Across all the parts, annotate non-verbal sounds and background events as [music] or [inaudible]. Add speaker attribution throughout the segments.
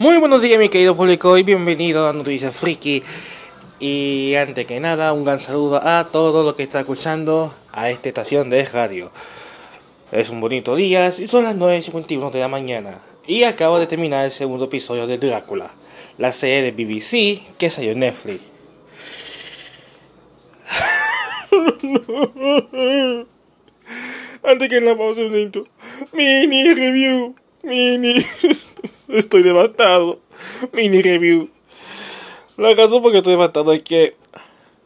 Speaker 1: Muy buenos días mi querido público y bienvenido a Noticias Friki. Y antes que nada, un gran saludo a todos los que están escuchando a esta estación de radio. Es un bonito día y son las 9.51 de la mañana. Y acabo de terminar el segundo episodio de Drácula, la serie de BBC que salió en Netflix. [laughs] Antes que nada, vamos a un mini review. Mini. [laughs] Estoy devastado. Mini review. La razón por que estoy devastado es que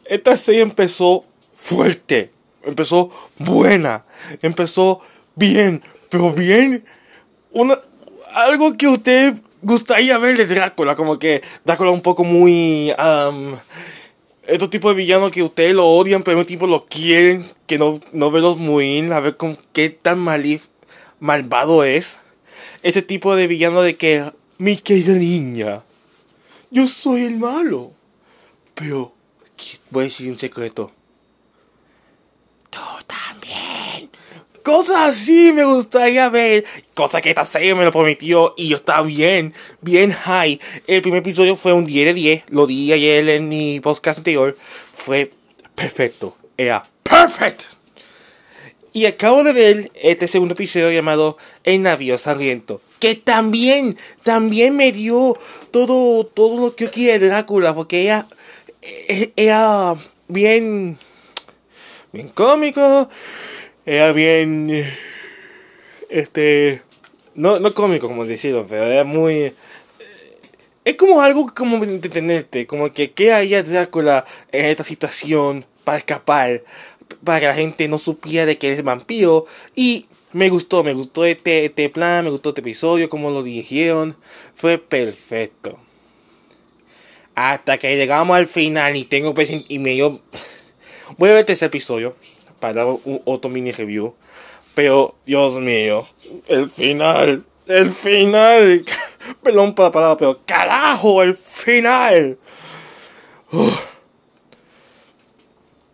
Speaker 1: esta serie empezó fuerte. Empezó buena. Empezó bien. Pero bien. Una, algo que usted gustaría ver de Drácula. Como que Drácula un poco muy. Um, estos tipos de villanos que ustedes lo odian, pero al mismo tiempo lo quieren. Que no, no verlos muy A ver con qué tan malif, malvado es ese tipo de villano de que, mi querida niña, yo soy el malo. Pero, voy a decir un secreto. Tú también. Cosas así me gustaría ver. Cosa que esta serie me lo prometió y yo estaba bien, bien high. El primer episodio fue un 10 de 10. Lo di ayer en mi podcast anterior. Fue perfecto. Era perfecto. Y acabo de ver este segundo episodio llamado El navío sangriento. Que también, también me dio todo, todo lo que yo quería de Drácula. Porque ella eh, era bien, bien cómico. Era bien, este, no, no cómico como decirlo, pero era muy... Es como algo como entretenerte, como que qué haría Drácula en esta situación para escapar para que la gente no supiera de que eres vampiro. Y me gustó, me gustó este, este plan, me gustó este episodio, como lo dirigieron. Fue perfecto. Hasta que llegamos al final y tengo y me dio... Voy a ver este episodio para dar otro mini review. Pero, Dios mío, el final, el final. [laughs] Perdón para la palabra, pero carajo, el final.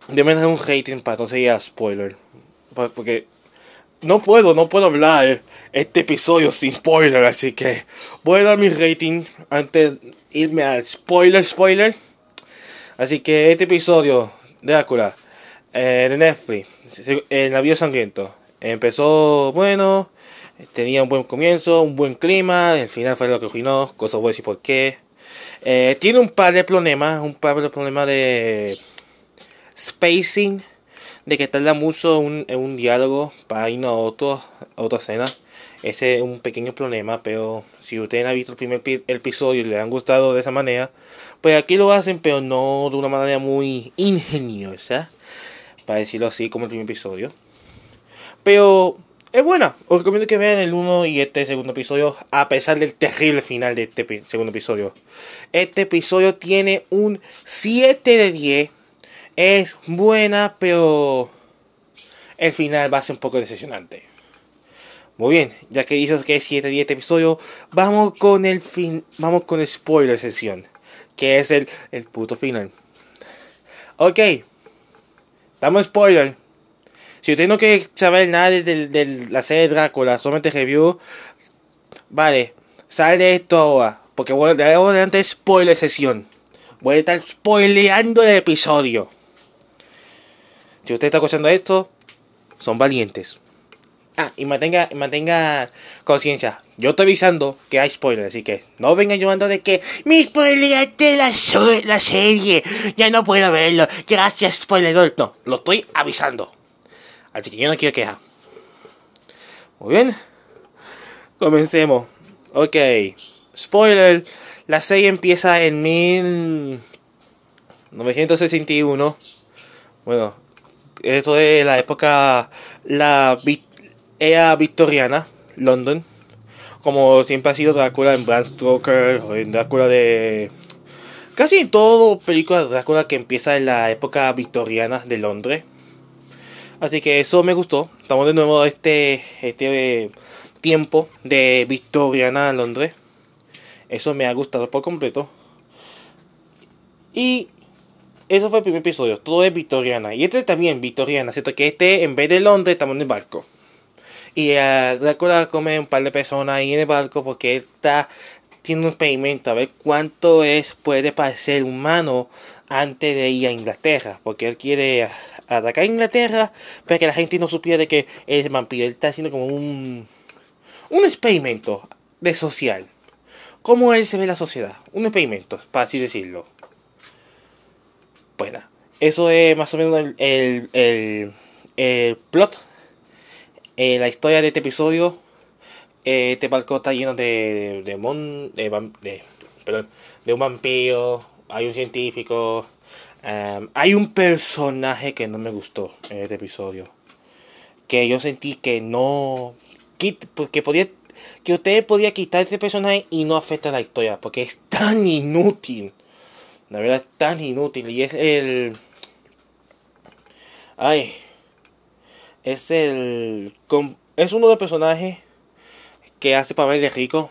Speaker 1: Yo me un hating para no ser spoiler. Porque no puedo, no puedo hablar este episodio sin spoiler. Así que voy a dar mi rating antes de irme al spoiler, spoiler. Así que este episodio de Drácula eh, de Netflix, El navío sangriento, empezó bueno. Tenía un buen comienzo, un buen clima. El final fue lo que arruinó. Cosa voy a decir por qué. Eh, tiene un par de problemas. Un par de problemas de spacing, de que tarda mucho un, en un diálogo para irnos a, otro, a otra escena. Ese es un pequeño problema, pero si ustedes han visto el primer episodio y les han gustado de esa manera, pues aquí lo hacen, pero no de una manera muy ingeniosa, para decirlo así, como el primer episodio. Pero es buena, os recomiendo que vean el 1 y este segundo episodio, a pesar del terrible final de este segundo episodio. Este episodio tiene un 7 de 10 es buena, pero el final va a ser un poco decepcionante. Muy bien, ya que dices que es 7 10 episodio, vamos con el fin, vamos con el spoiler sesión, que es el, el puto final. Ok, damos spoiler. Si usted no quiere saber nada de, la serie de Drácula, solamente review, vale, sale esto ahora, porque de ahora adelante spoiler sesión. Voy a estar spoileando el episodio. Si usted está escuchando esto, son valientes. Ah, y mantenga, mantenga conciencia. Yo estoy avisando que hay spoilers, así que no vengan llorando de que me spoileaste la, la serie. Ya no puedo verlo. Gracias, spoiler. No, lo estoy avisando. Así que yo no quiero quejar. Muy bien. Comencemos. Ok. Spoiler. La serie empieza en 1961. Bueno, esto es la época, la era victoriana, London. Como siempre ha sido Drácula en Bram Stoker, o en Drácula de... Casi en todo película de Drácula que empieza en la época victoriana de Londres. Así que eso me gustó. Estamos de nuevo a este, este tiempo de victoriana Londres. Eso me ha gustado por completo. Y eso fue el primer episodio. Todo es victoriana. Y este también victoriana, ¿cierto? Que este, en vez de Londres, estamos en el barco. Y uh, Drácula come un par de personas ahí en el barco porque está tiene un experimento a ver cuánto es puede parecer humano antes de ir a Inglaterra, porque él quiere atacar a Inglaterra para que la gente no supiera de que es vampiro. Él está haciendo como un un experimento de social. ¿Cómo él se ve la sociedad? Un experimento, para así decirlo. Bueno, eso es más o menos el, el, el, plot. Eh, la historia de este episodio. Eh, este barco está lleno de, de, mon, de, de, perdón, de un vampiro. Hay un científico. Um, hay un personaje que no me gustó en este episodio. Que yo sentí que no. Que podía que usted podía quitar ese personaje y no afecta la historia, porque es tan inútil. La verdad es tan inútil. Y es el. Ay. Es el. Es uno de los personajes que hace papel de rico.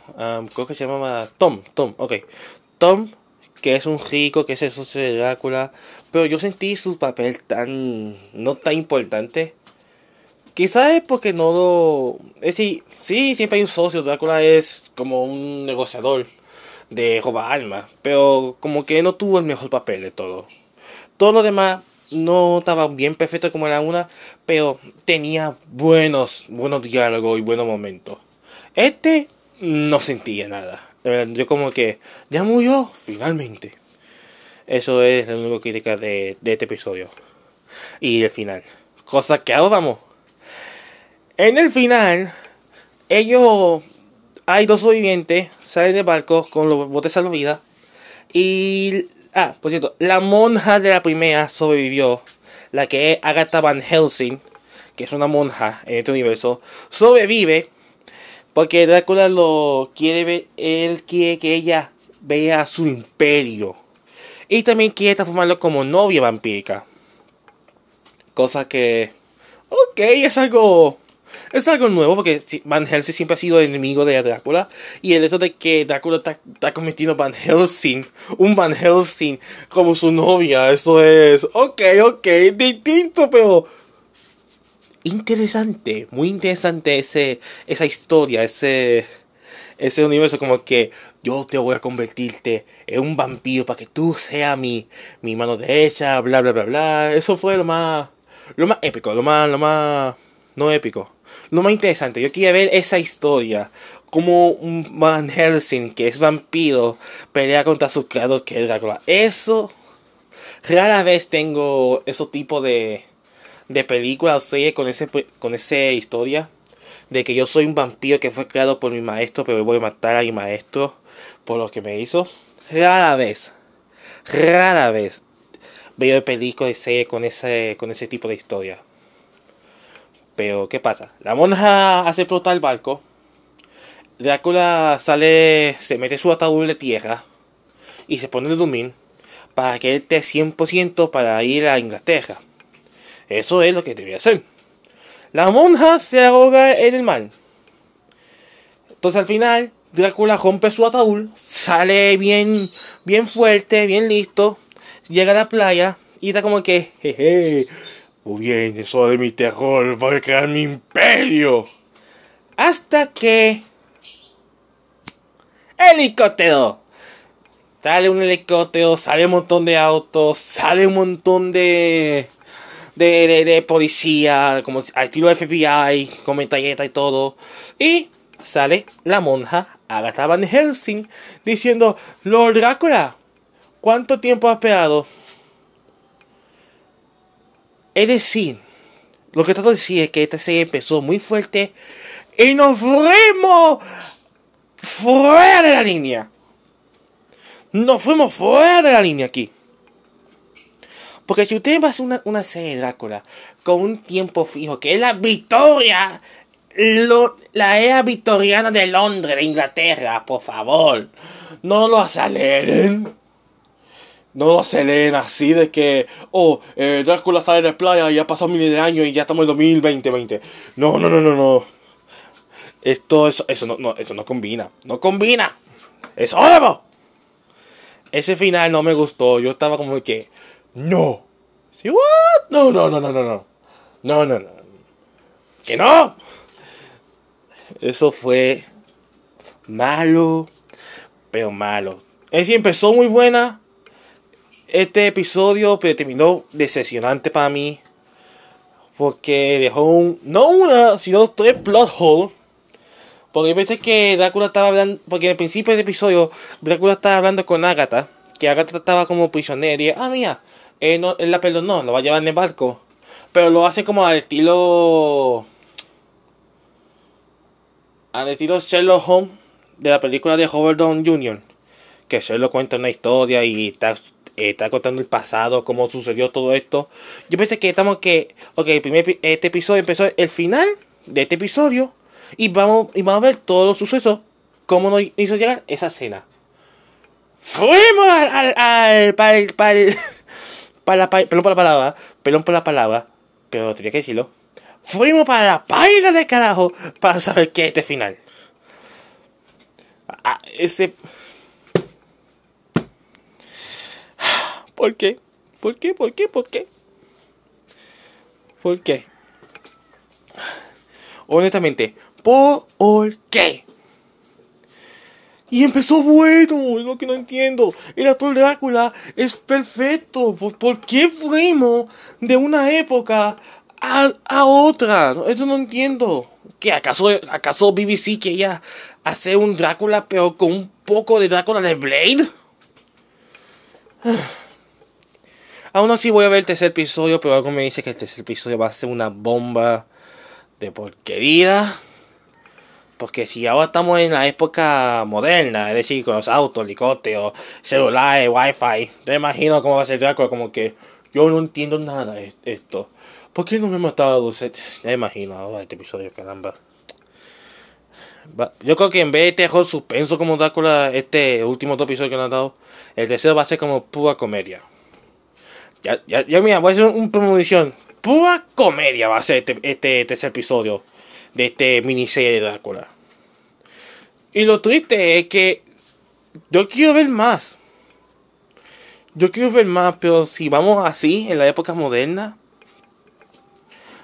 Speaker 1: creo que se llama Tom. Tom, ok. Tom, que es un rico, que es el socio de Drácula. Pero yo sentí su papel tan. no tan importante. Quizás es porque no lo... Es sí, sí, siempre hay un socio. Drácula es como un negociador de roba alma. Pero como que no tuvo el mejor papel de todo. Todo lo demás no estaba bien perfecto como era una. Pero tenía buenos, buenos diálogos y buenos momentos. Este no sentía nada. Yo como que ya murió finalmente. Eso es la única crítica de, de este episodio. Y el final. Cosa que ahora vamos en el final, ellos, hay dos sobrevivientes, salen de barco con los botes salvavidas. Y, ah, por cierto, la monja de la primera sobrevivió, la que es Agatha Van Helsing, que es una monja en este universo, sobrevive porque Drácula lo quiere ver, él quiere que ella vea su imperio. Y también quiere transformarlo como novia vampírica. Cosa que, ok, es algo es algo nuevo porque Van Helsing siempre ha sido enemigo de Drácula. Y el hecho de que Drácula está, está cometiendo Van Helsing, un Van Helsing como su novia, eso es, ok, ok, distinto, pero interesante, muy interesante ese, esa historia, ese, ese universo como que yo te voy a convertirte en un vampiro para que tú seas mi, mi mano derecha, bla bla bla bla. Eso fue lo más, lo más épico, lo más, lo más, no épico, lo más interesante, yo quería ver esa historia. Como un Van Helsing, que es vampiro, pelea contra su creador, que es Drácula. Eso, rara vez tengo ese tipo de, de película o serie con ese con esa historia. De que yo soy un vampiro que fue creado por mi maestro, pero voy a matar a mi maestro por lo que me hizo. Rara vez, rara vez veo películas y series con ese, con ese tipo de historia. Pero, ¿qué pasa? La monja hace explotar el barco. Drácula sale, se mete su ataúd de tierra y se pone el dormir para que él esté 100% para ir a Inglaterra. Eso es lo que debe hacer. La monja se ahoga en el mar. Entonces al final, Drácula rompe su ataúd, sale bien, bien fuerte, bien listo, llega a la playa y está como que, jeje, eso de mi terror, voy a crear mi imperio. Hasta que... Helicóptero. Sale un helicóptero, sale un montón de autos, sale un montón de... De, policía, como al estilo FBI, con metalleta y todo. Y sale la monja Agatha Van Helsing diciendo, Lord Drácula, ¿cuánto tiempo has esperado? Es decir, lo que trato de decir es que esta serie empezó muy fuerte y nos fuimos fuera de la línea. Nos fuimos fuera de la línea aquí. Porque si usted va a hacer una, serie de Drácula con un tiempo fijo, que es la victoria, la era victoriana de Londres, de Inglaterra, por favor, no lo aceleren no lo aceleren así de que, oh, eh, Drácula sale de playa y pasado miles de años y ya estamos en 2020. No, no, no, no, no. Esto, eso, eso no, no, eso no combina. No combina. Es horrible. Ese final no me gustó. Yo estaba como que, no. ¿Sí, what? No, no, no, no, no, no. No, no, no. Que no. Eso fue malo pero malo. Es decir, empezó muy buena este episodio, terminó decepcionante para mí. Porque dejó un, no una, sino tres plot holes. Porque pensé que Drácula estaba hablando, porque al principio del episodio Drácula estaba hablando con Agatha, que Agatha estaba como prisionera y, ah, mira, él, no, él la perdonó, lo va a llevar en el barco. Pero lo hace como al estilo... Al estilo Sherlock Holmes de la película de Howard Down Jr. Que Sherlock cuenta una historia y está, está contando el pasado, cómo sucedió todo esto. Yo pensé que estamos que... Ok, el primer, este episodio empezó el final de este episodio. Y vamos, y vamos a ver todos los sucesos. Cómo nos hizo llegar esa escena. Fuimos al... al, para, para, para, [laughs] para, perdón por la palabra. Perdón por la palabra pero tenía que decirlo. Fuimos para la página de carajo para saber qué es este final. Ah, ese. ¿Por qué? ¿Por qué? ¿Por qué? ¿Por qué? ¿Por qué? Honestamente, ¿por qué? Y empezó bueno, es lo que no entiendo. El actor Drácula es perfecto. ¿Por, qué fuimos de una época a, a otra? Eso no entiendo. ¿Que acaso, acaso BBC quería hacer un Drácula pero con un poco de Drácula de Blade? Aún así voy a ver el tercer episodio, pero algo me dice que el tercer episodio va a ser una bomba de porquería. Porque si ahora estamos en la época moderna, es decir, con los autos, helicópteros, celulares, wifi, te imagino cómo va a ser Drácula, como que yo no entiendo nada de esto. ¿Por qué no me he matado Dulce? Ya imagino ahora este episodio, caramba. Yo creo que en vez de terror suspenso como Drácula, este último dos episodios que han dado, el tercero va a ser como pura comedia. Ya, ya, ya mira, voy a hacer un premonición. Pura comedia va a ser este, este tercer episodio de este miniserie de Drácula. Y lo triste es que yo quiero ver más. Yo quiero ver más, pero si vamos así en la época moderna,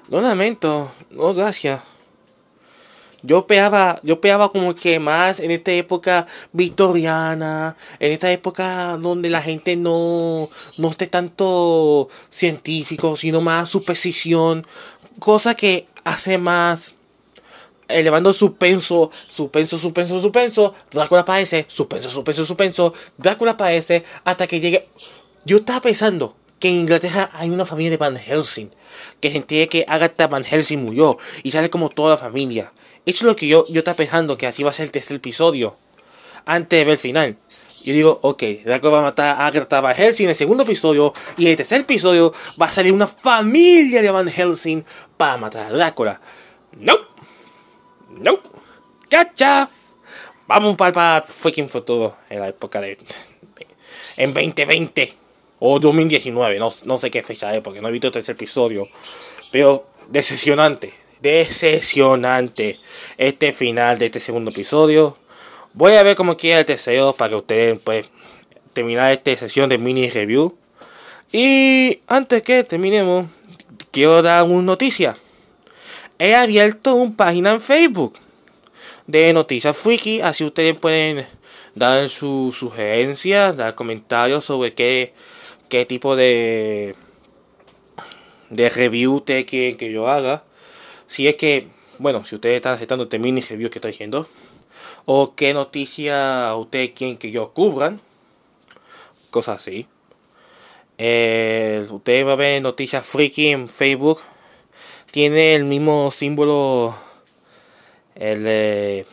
Speaker 1: no lamento, no gracias. Yo peaba, yo peaba como que más en esta época victoriana, en esta época donde la gente no, no esté tanto científico, sino más superstición, cosa que hace más elevando suspenso, suspenso, suspenso, suspenso, Drácula aparece, suspenso, suspenso, suspenso, Drácula aparece hasta que llegue. Yo estaba pensando que en Inglaterra hay una familia de Van Helsing, que se entiende que Agatha Van Helsing murió y sale como toda la familia. Eso es lo que yo, yo estaba pensando que así va a ser el tercer episodio. Antes de ver el final. Yo digo, ok, Drácula va a matar a Agatha Van Helsing en el segundo episodio. Y en el tercer episodio va a salir una familia de Van Helsing para matar a Drácula. No. No. ¡Cacha! Vamos para, para fucking futuro en la época de. En 2020 o 2019, no, no sé qué fecha es porque no he visto tercer episodio. Pero decepcionante, decepcionante este final de este segundo episodio. Voy a ver cómo queda el tercero para que ustedes pues terminar esta sesión de mini review. Y antes que terminemos, quiero dar una noticia he abierto una página en Facebook de Noticias Freaky, así ustedes pueden dar sus sugerencias, dar comentarios sobre qué, qué tipo de, de review ustedes quieren que yo haga. Si es que, bueno, si ustedes están aceptando este mini review que estoy diciendo, o qué noticias ustedes quieren que yo cubran, cosas así. Eh, ustedes van a ver Noticias Freaky en Facebook tiene el mismo símbolo el de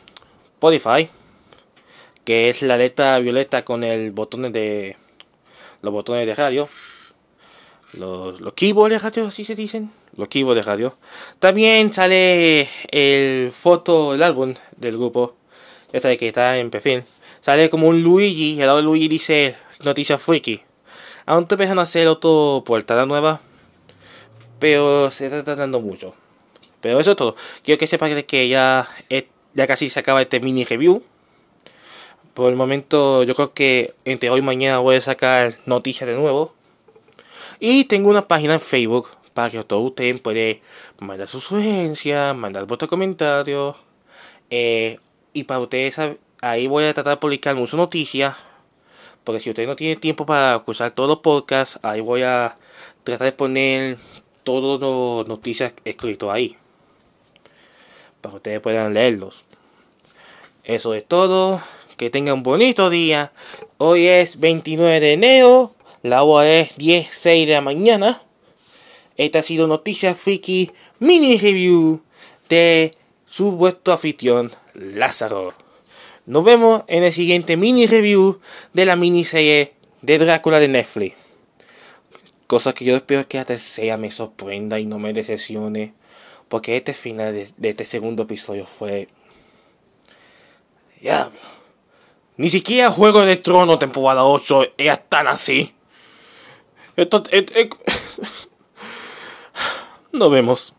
Speaker 1: Spotify que es la letra violeta con el botón de los botones de radio los, los keyboards de radio así se dicen los keyboards de radio también sale el foto el álbum del grupo esta de que está en perfil sale como un Luigi y lado de Luigi dice noticias freaky aún te empiezan a hacer otro portada nueva pero se está tratando mucho. Pero eso es todo. Quiero que sepan que ya, ya casi se acaba este mini review. Por el momento yo creo que entre hoy y mañana voy a sacar noticias de nuevo. Y tengo una página en Facebook para que todos ustedes puedan mandar sus sugerencias, mandar vuestros comentarios. Eh, y para ustedes ahí voy a tratar de publicar muchas noticias. Porque si usted no tiene tiempo para escuchar todos los podcasts, ahí voy a tratar de poner todas las noticias escritas ahí. Para que ustedes puedan leerlos. Eso es todo. Que tengan un bonito día. Hoy es 29 de enero. La hora es 10.06 de la mañana. Esta ha sido Noticias Friki Mini Review de su vuestro afición Lázaro. Nos vemos en el siguiente mini review de la miniserie de Drácula de Netflix. Cosa que yo espero que la tercera me sorprenda y no me decepcione. Porque este final de, este segundo episodio fue. Diablo. Ni siquiera Juego de Trono temporada 8 era tan así. Esto. [laughs] Nos vemos.